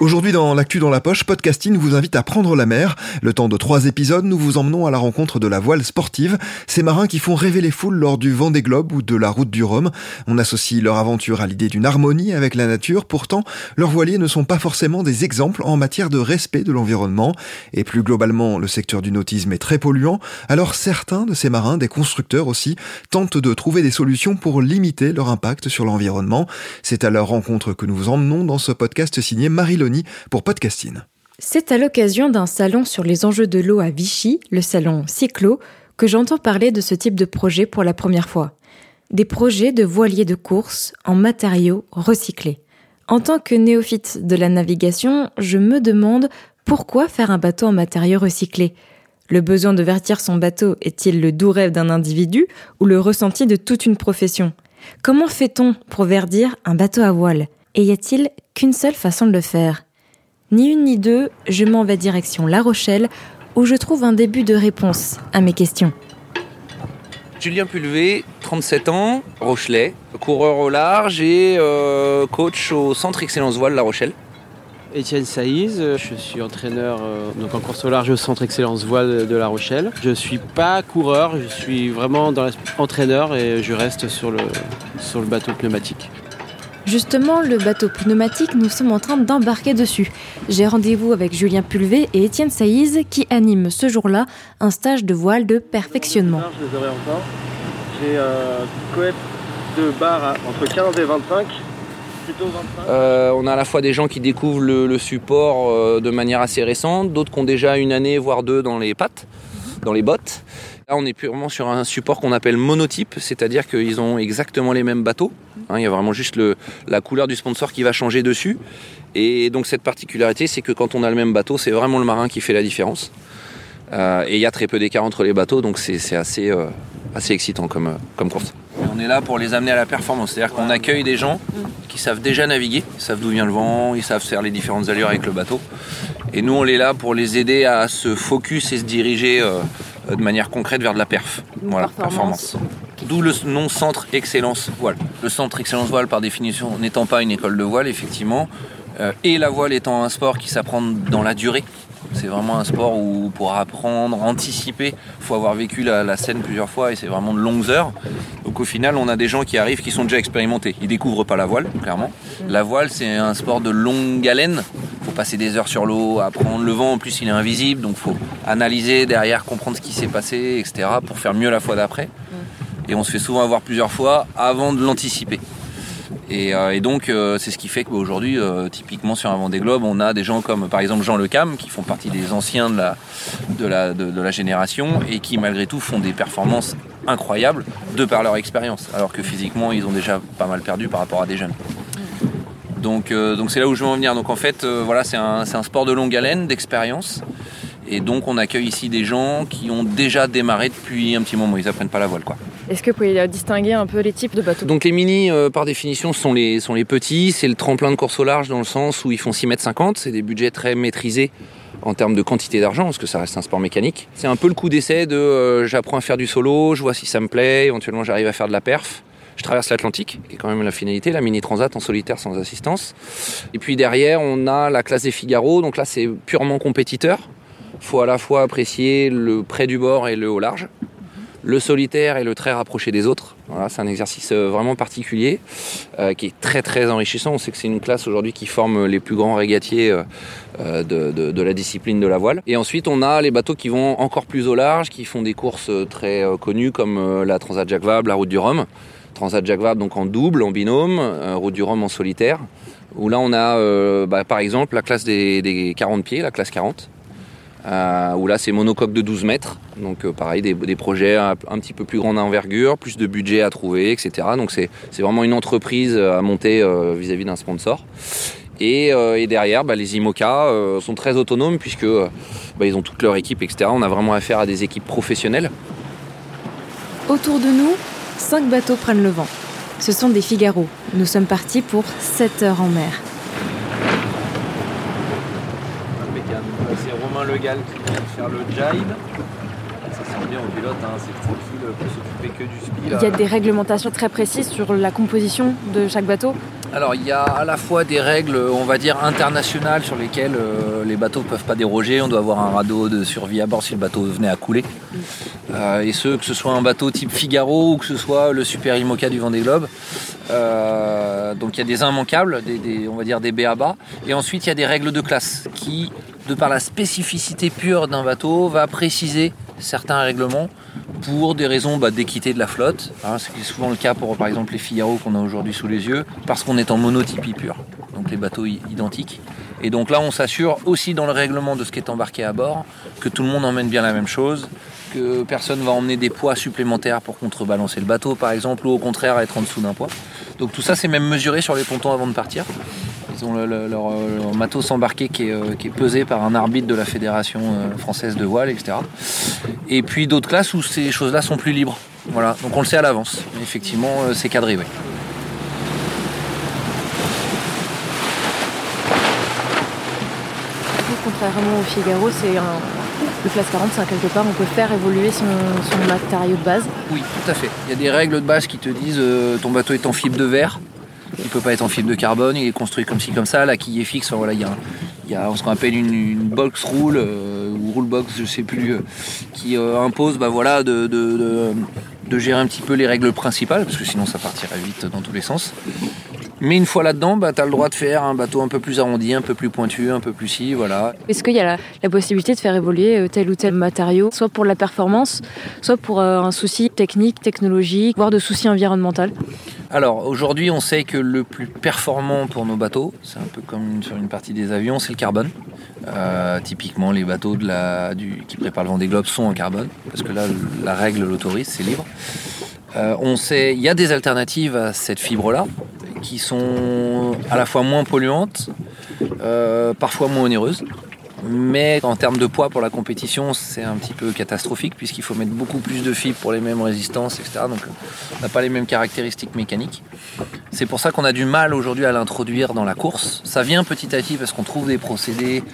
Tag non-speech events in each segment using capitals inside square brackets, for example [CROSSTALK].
Aujourd'hui dans l'actu dans la poche, Podcasting vous invite à prendre la mer. Le temps de trois épisodes, nous vous emmenons à la rencontre de la voile sportive, ces marins qui font rêver les foules lors du vent des globes ou de la route du Rhum. On associe leur aventure à l'idée d'une harmonie avec la nature, pourtant leurs voiliers ne sont pas forcément des exemples en matière de respect de l'environnement. Et plus globalement, le secteur du nautisme est très polluant, alors certains de ces marins, des constructeurs aussi, tentent de trouver des solutions pour limiter leur impact sur l'environnement. C'est à leur rencontre que nous vous emmenons dans ce podcast signé Marie pour Podcasting. C'est à l'occasion d'un salon sur les enjeux de l'eau à Vichy, le salon Cyclo, que j'entends parler de ce type de projet pour la première fois. Des projets de voiliers de course en matériaux recyclés. En tant que néophyte de la navigation, je me demande pourquoi faire un bateau en matériaux recyclés Le besoin de vertir son bateau est-il le doux rêve d'un individu ou le ressenti de toute une profession? Comment fait-on pour verdir un bateau à voile? Et y a-t-il qu'une seule façon de le faire? Ni une ni deux, je m'en vais direction La Rochelle, où je trouve un début de réponse à mes questions. Julien Pulvé, 37 ans, Rochelet, coureur au large et euh, coach au Centre Excellence Voile La Rochelle. Étienne Saïz, je suis entraîneur euh, donc en course au large au Centre Excellence Voile de La Rochelle. Je ne suis pas coureur, je suis vraiment dans entraîneur et je reste sur le, sur le bateau pneumatique. Justement, le bateau pneumatique, nous sommes en train d'embarquer dessus. J'ai rendez-vous avec Julien Pulvé et Étienne Saïz qui animent ce jour-là un stage de voile de perfectionnement. J'ai un coep de barre entre 15 et 25. Euh, on a à la fois des gens qui découvrent le, support euh, de manière assez récente, d'autres qui ont déjà une année, voire deux dans les pattes, dans les bottes. Là, on est purement sur un support qu'on appelle monotype, c'est-à-dire qu'ils ont exactement les mêmes bateaux. Hein, il y a vraiment juste la couleur du sponsor qui va changer dessus. Et donc cette particularité, c'est que quand on a le même bateau, c'est vraiment le marin qui fait la différence. Euh, et il y a très peu d'écart entre les bateaux, donc c'est assez, assez excitant comme, comme course. on est là pour les amener à la performance, c'est-à-dire qu'on accueille des gens qui savent déjà naviguer, ils savent d'où vient le vent, ils savent faire les différentes allures avec le bateau. Et nous, on est là pour les aider à se focus et se diriger euh, de manière concrète vers de la perf. voilà, performance. D'où le nom Centre Excellence Voile. Le Centre Excellence Voile, par définition, n'étant pas une école de voile, effectivement, euh, et la voile étant un sport qui s'apprend dans la durée, c'est vraiment un sport où pour apprendre, anticiper, il faut avoir vécu la, scène plusieurs fois et c'est vraiment de longues heures. Donc au final, on a des gens qui arrivent qui sont déjà expérimentés. Ils découvrent pas la voile, clairement. La voile, c'est un sport de longue haleine. Faut passer des heures sur l'eau, apprendre le vent. En plus, il est invisible, donc faut analyser derrière, comprendre ce qui s'est passé, etc. pour faire mieux la fois d'après. Et on se fait souvent avoir plusieurs fois avant de l'anticiper. Euh, et, donc, euh, c'est ce qui fait qu'aujourd'hui, euh, typiquement sur un Vendée Globe, on a des gens comme par exemple Jean Le Cam, qui font partie des anciens de, la génération et qui malgré tout font des performances incroyables de par leur expérience, alors que physiquement, ils ont déjà pas mal perdu par rapport à des jeunes. Donc, donc c'est là où je veux en venir. Donc en fait, voilà, c'est un, un, sport de longue haleine, d'expérience. Et donc on accueille ici des gens qui ont déjà démarré depuis un petit moment, ils apprennent pas la voile quoi. Est-ce que vous pouvez distinguer un peu les types de bateaux? Donc les mini, euh, par définition, sont les, sont les petits. C'est le tremplin de course au large dans le sens où ils font 6 mètres 50. C'est des budgets très maîtrisés en termes de quantité d'argent, parce que ça reste un sport mécanique. C'est un peu le coup d'essai de euh, j'apprends à faire du solo, je vois si ça me plaît, éventuellement j'arrive à faire de la perf. Je traverse l'Atlantique, qui est quand même la finalité, la mini transat en solitaire sans assistance. Et puis derrière, on a la classe des Figaro, donc là c'est purement compétiteur. Faut à la fois apprécier le près du bord et le haut large le solitaire et le très rapproché des autres. Voilà, c'est un exercice euh, vraiment particulier euh, qui est très très enrichissant. On sait que c'est une classe aujourd'hui qui forme les plus grands régatiers euh, de, la discipline de la voile. Et ensuite, on a les bateaux qui vont encore plus au large, qui font des courses très connues comme la Transat Jacques Vabre, la Route du Rhum. Transat Jacques Vabre donc en double, en binôme, Route du Rhum en solitaire. Où là, on a bah, par exemple la classe des, des 40 pieds, la classe 40 euh, où là c'est monocoque de 12 mètres, donc euh, pareil des, projets un, petit peu plus grande envergure, plus de budget à trouver, etc. Donc c'est vraiment une entreprise à monter euh, vis-à-vis d'un sponsor. Et, euh, derrière, bah, les IMOCA euh, sont très autonomes puisque bah, ont toute leur équipe, etc. On a vraiment affaire à des équipes professionnelles. Autour de nous, cinq bateaux prennent le vent. Ce sont des Figaro. Nous sommes partis pour 7 heures en mer. c'est Romain Legal qui vient faire le jibe. Ça sent bien au pilote, hein, c'est tranquille, peut s'occuper que du speed. Il y a des réglementations très précises sur la composition de chaque bateau alors il y a à la fois des règles, on va dire, internationales sur lesquelles euh, les bateaux ne peuvent pas déroger. On doit avoir un radeau de survie à bord si le bateau venait à couler. Euh, et ce, que ce soit un bateau type Figaro ou que ce soit le Super Imoca du Vendée Globe. Euh, donc il y a des immanquables, on va dire des BABA. Et ensuite il y a des règles de classe qui, de par la spécificité pure d'un bateau, va préciser certains règlements pour des raisons bah, d'équité de la flotte. Hein, c'est souvent le cas pour par exemple les Figaro qu'on a aujourd'hui sous les yeux, parce qu'on est en monotypie pure, donc les bateaux identiques. Et donc là, on s'assure aussi dans le règlement de ce qui est embarqué à bord que tout le monde emmène bien la même chose, que personne va emmener des poids supplémentaires pour contrebalancer le bateau, par exemple, ou au contraire être en dessous d'un poids. Donc tout ça, c'est même mesuré sur les pontons avant de partir. Ils ont le, le, leur, leur, matos embarqué qui est, euh, qui est, pesé par un arbitre de la Fédération euh, française de voile, etc. Et puis d'autres classes où ces choses-là sont plus libres. Voilà, donc on le sait à l'avance. Effectivement, euh, c'est cadré, oui. Contrairement au Figaro, c'est un, le classe 45 quelque part, on peut faire évoluer son, son, matériau de base. Oui, tout à fait. Il y a des règles de base qui te disent euh, ton bateau est en fibre de verre, il peut pas être en fibre de carbone, il est construit comme ci comme ça, la quille est fixe. Enfin, voilà, il y a, ce qu'on appelle une, box rule euh, ou rule box, je sais plus, euh, qui impose bah, voilà, de gérer un petit peu les règles principales, parce que sinon ça partirait vite dans tous les sens. Mais une fois là-dedans, bah, tu as le droit de faire un bateau un peu plus arrondi, un peu plus pointu, un peu plus si, voilà. Est-ce qu'il y a la, la, possibilité de faire évoluer tel ou tel matériau, soit pour la performance, soit pour euh, un souci technique, technologique, voire de souci environnemental? Alors aujourd'hui, on sait que le plus performant pour nos bateaux, c'est un peu comme sur une partie des avions, c'est le carbone. Euh, typiquement, les bateaux de la, du, qui préparent le Vendée Globe sont en carbone, parce que là, la règle l'autorise, c'est libre. Euh, on sait, il y a des alternatives à cette fibre-là, qui sont à la fois moins polluantes, euh, parfois moins onéreuses. Mais en termes de poids pour la compétition, c'est un petit peu catastrophique puisqu'il faut mettre beaucoup plus de fibres pour les mêmes résistances, etc. Donc on n'a pas les mêmes caractéristiques mécaniques. C'est pour ça qu'on a du mal aujourd'hui à l'introduire dans la course. Ça vient petit à petit parce qu'on trouve des procédés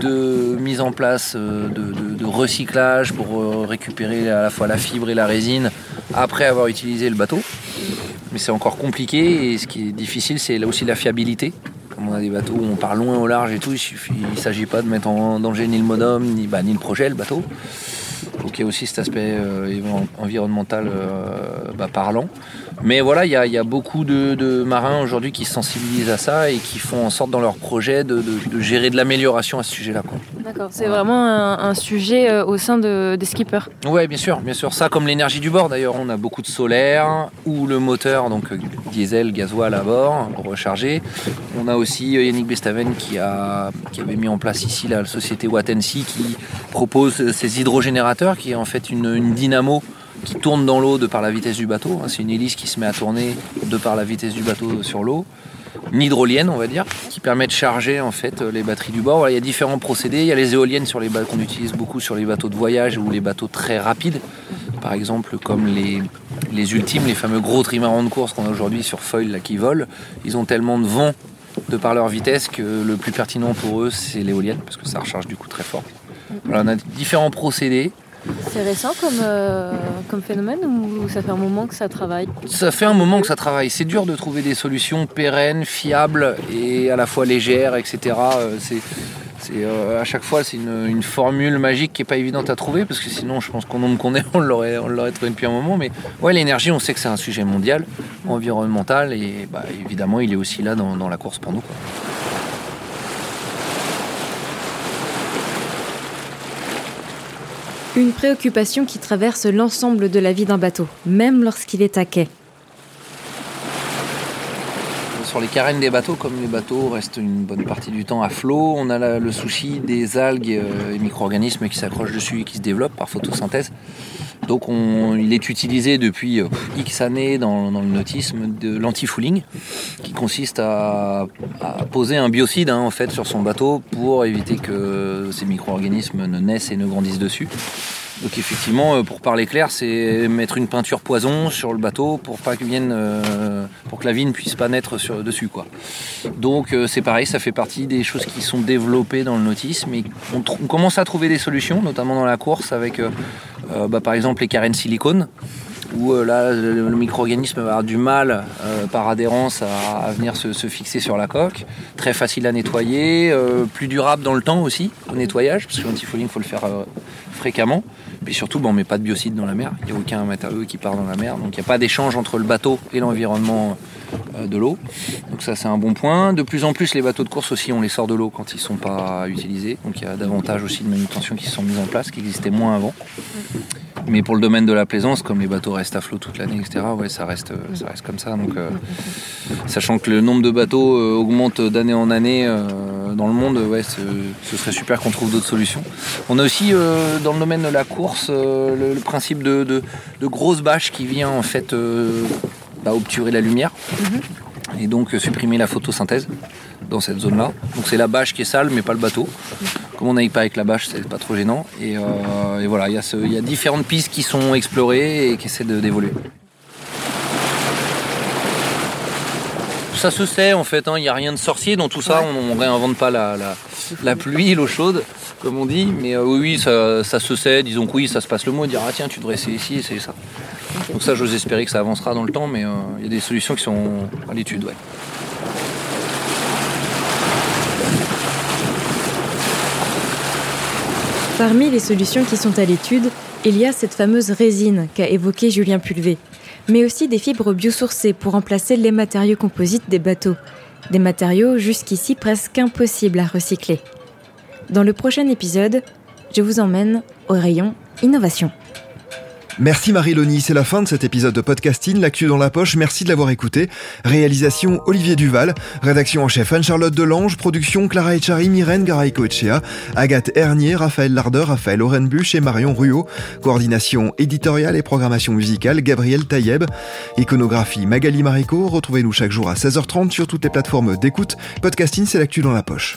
de mise en place de, de, de, recyclage pour récupérer à la fois la fibre et la résine après avoir utilisé le bateau. Mais c'est encore compliqué et ce qui est difficile, c'est là aussi la fiabilité. Comme on a des bateaux où on part loin au large et tout, il ne s'agit pas de mettre en danger ni le modem, ni, bah, ni le projet, le bateau. Donc il y a aussi cet aspect euh, environnemental euh, bah, parlant. Mais voilà, il y a, y a, beaucoup de, de marins aujourd'hui qui se sensibilisent à ça et qui font en sorte dans leur projet de, de, de gérer de l'amélioration à ce sujet-là. D'accord, c'est voilà. vraiment un, un, sujet euh, au sein des skippers. Oui, bien sûr, bien sûr. Ça, comme l'énergie du bord d'ailleurs, on a beaucoup de solaire ou le moteur, donc diesel, gasoil à bord, rechargé. On a aussi Yannick Bestaven qui, a, qui avait mis en place ici la société Wattensi qui propose ces hydrogénérateurs qui est en fait une, une dynamo qui tourne dans l'eau de par la vitesse du bateau. C'est une hélice qui se met à tourner de par la vitesse du bateau sur l'eau. Une hydrolienne, on va dire, qui permet de charger en fait les batteries du bord. Il y a différents procédés. Il y a les éoliennes sur les qu'on utilise beaucoup sur les bateaux de voyage ou les bateaux très rapides. Par exemple, comme les, ultimes, les fameux gros trimarans de course qu'on a aujourd'hui sur foil là, qui volent. Ils ont tellement de vent de par leur vitesse que le plus pertinent pour eux, c'est l'éolienne, parce que ça recharge du coup très fort. On a différents procédés. C'est récent comme, euh, comme phénomène ou ça fait un moment que ça travaille Ça fait un moment que ça travaille. C'est dur de trouver des solutions pérennes, fiables et à la fois légères, etc. C'est C'est à chaque fois c'est une, formule magique qui est pas évidente à trouver parce que sinon je pense qu'on nombre qu'on est [LAUGHS] on l'aurait on l'aurait trouvé depuis un moment. Mais ouais l'énergie on sait que c'est un sujet mondial, environnemental et bah, évidemment il est aussi là dans, la course pour nous. Une préoccupation qui traverse l'ensemble de la vie d'un bateau, même lorsqu'il est à quai. Sur les carènes des bateaux, comme les bateaux restent une bonne partie du temps à flot, on a le souci des algues et micro-organismes qui s'accrochent dessus et qui se développent par photosynthèse. Donc il est utilisé depuis euh, X années dans, le nautisme de l'anti-fouling, qui consiste à, poser un biocide hein, en fait sur son bateau pour éviter que ces micro-organismes ne naissent et ne grandissent dessus. Donc effectivement, euh, pour parler clair, c'est mettre une peinture poison sur le bateau pour pas que vienne, euh, pour que la vie ne puisse pas naître dessus, quoi. Donc c'est pareil, ça fait partie des choses qui sont développées dans le nautisme et on, commence à trouver des solutions, notamment dans la course avec euh, bah, par exemple les carènes silicone, où euh, là le, micro-organisme va avoir du mal euh, par adhérence à, venir se, fixer sur la coque. Très facile à nettoyer, plus durable dans le temps aussi au nettoyage, parce que l'antifouling il faut le faire fréquemment. Puis surtout, bon, on met pas de biocide dans la mer, il n'y a aucun matériau qui part dans la mer, donc il n'y a pas d'échange entre le bateau et l'environnement de l'eau. Donc ça c'est un bon point. De plus en plus les bateaux de course aussi on les sort de l'eau quand ils ne sont pas utilisés. Donc il y a davantage aussi de manutention qui se sont mises en place, qui existaient moins avant. Mais pour le domaine de la plaisance, comme les bateaux restent à flot toute l'année, etc., ouais, ça, reste, ça reste comme ça. Donc, euh, sachant que le nombre de bateaux euh, augmente d'année en année euh, dans le monde, ouais, ce, serait super qu'on trouve d'autres solutions. On a aussi dans le domaine de la course le, principe de, de, grosse bâche qui vient en fait bah, obturer la lumière et donc supprimer la photosynthèse dans cette zone-là. Donc c'est la bâche qui est sale, mais pas le bateau. Comme on n'aille pas avec la bâche, c'est pas trop gênant. Et, euh, voilà, il y, a différentes pistes qui sont explorées et qui essaient d'évoluer. Ça se sait en fait, hein. il n'y a rien de sorcier dans tout ça, on ne réinvente pas la, la, pluie, l'eau chaude, comme on dit, mais euh, oui, ça, se sait, disons que oui, ça se passe le mot, dire ah tiens, tu devrais essayer ici, essayer ça. Donc ça, j'ose espérer que ça avancera dans le temps, mais euh, il y a des solutions qui sont à l'étude. Ouais. Parmi les solutions qui sont à l'étude, il y a cette fameuse résine qu'a évoquée Julien Pulvé, mais aussi des fibres biosourcées pour remplacer les matériaux composites des bateaux, des matériaux jusqu'ici presque impossibles à recycler. Dans le prochain épisode, je vous emmène au rayon innovation. Merci Marie-Loni, c'est la fin de cet épisode de podcasting, l'actu dans la poche, merci de l'avoir écouté. Réalisation Olivier Duval, rédaction en chef Anne-Charlotte Delange, production Clara Echari, Myrène Garay-Coechea, Agathe Hernier, Raphaël Lardeur, Raphaël Orenbuch et Marion Ruot, coordination éditoriale et programmation musicale Gabriel Taïeb, iconographie Magali Marico, retrouvez-nous chaque jour à 16h30 sur toutes les plateformes d'écoute. Podcasting, c'est l'actu dans la poche.